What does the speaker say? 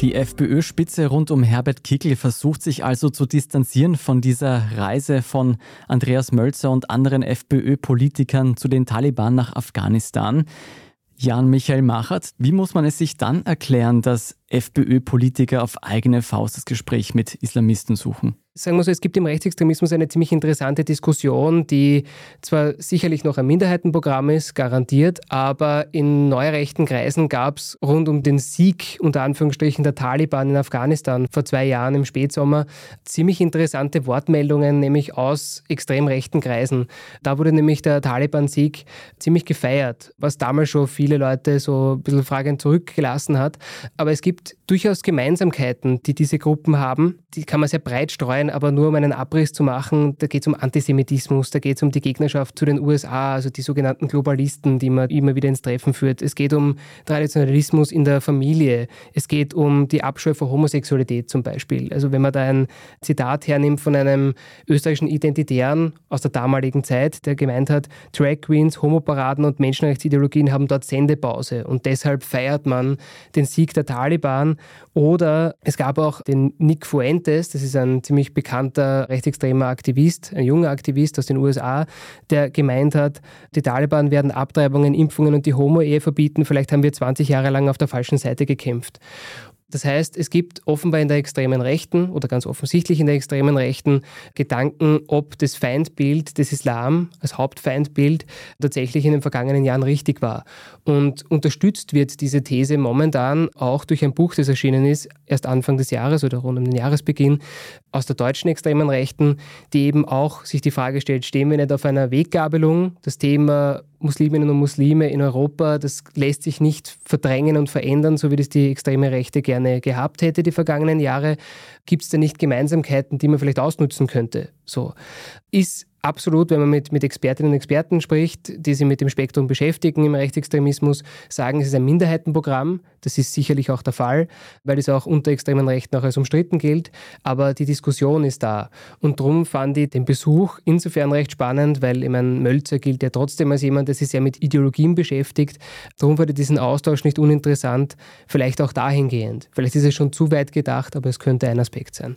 Die FPÖ-Spitze rund um Herbert Kickl versucht sich also zu distanzieren von dieser Reise von Andreas Mölzer und anderen FPÖ-Politikern zu den Taliban nach Afghanistan. Jan-Michael Machert, wie muss man es sich dann erklären, dass FPÖ-Politiker auf eigene Faust das Gespräch mit Islamisten suchen? sagen wir so, es gibt im Rechtsextremismus eine ziemlich interessante Diskussion, die zwar sicherlich noch ein Minderheitenprogramm ist, garantiert, aber in neurechten Kreisen gab es rund um den Sieg unter Anführungsstrichen der Taliban in Afghanistan vor zwei Jahren im Spätsommer ziemlich interessante Wortmeldungen, nämlich aus extrem rechten Kreisen. Da wurde nämlich der Taliban-Sieg ziemlich gefeiert, was damals schon viele Leute so ein bisschen fragend zurückgelassen hat. Aber es gibt durchaus Gemeinsamkeiten, die diese Gruppen haben. Die kann man sehr breit streuen, aber nur um einen Abriss zu machen, da geht es um Antisemitismus, da geht es um die Gegnerschaft zu den USA, also die sogenannten Globalisten, die man immer wieder ins Treffen führt. Es geht um Traditionalismus in der Familie. Es geht um die Abscheu vor Homosexualität zum Beispiel. Also wenn man da ein Zitat hernimmt von einem österreichischen Identitären aus der damaligen Zeit, der gemeint hat, Drag Queens, Homoparaden und Menschenrechtsideologien haben dort Sendepause und deshalb feiert man den Sieg der Taliban oder es gab auch den Nick Fuentes, das ist ein ziemlich bekannter rechtsextremer Aktivist, ein junger Aktivist aus den USA, der gemeint hat, die Taliban werden Abtreibungen, Impfungen und die Homo-Ehe verbieten. Vielleicht haben wir 20 Jahre lang auf der falschen Seite gekämpft. Das heißt, es gibt offenbar in der extremen Rechten oder ganz offensichtlich in der extremen Rechten Gedanken, ob das Feindbild des Islam als Hauptfeindbild tatsächlich in den vergangenen Jahren richtig war. Und unterstützt wird diese These momentan auch durch ein Buch, das erschienen ist, erst Anfang des Jahres oder rund um den Jahresbeginn, aus der deutschen extremen Rechten, die eben auch sich die Frage stellt, stehen wir nicht auf einer Weggabelung? Das Thema Musliminnen und Muslime in Europa, das lässt sich nicht verdrängen und verändern, so wie das die extreme Rechte gerne gehabt hätte die vergangenen Jahre. Gibt es da nicht Gemeinsamkeiten, die man vielleicht ausnutzen könnte? So. Ist absolut, wenn man mit, mit Expertinnen und Experten spricht, die sich mit dem Spektrum beschäftigen im Rechtsextremismus, sagen, es ist ein Minderheitenprogramm. Das ist sicherlich auch der Fall, weil es auch unter extremen Rechten auch als umstritten gilt. Aber die Diskussion ist da. Und darum fand ich den Besuch insofern recht spannend, weil ich meine, Mölzer gilt ja trotzdem als jemand, der sich sehr mit Ideologien beschäftigt. Darum fand ich diesen Austausch nicht uninteressant, vielleicht auch dahingehend. Vielleicht ist es schon zu weit gedacht, aber es könnte ein Aspekt sein.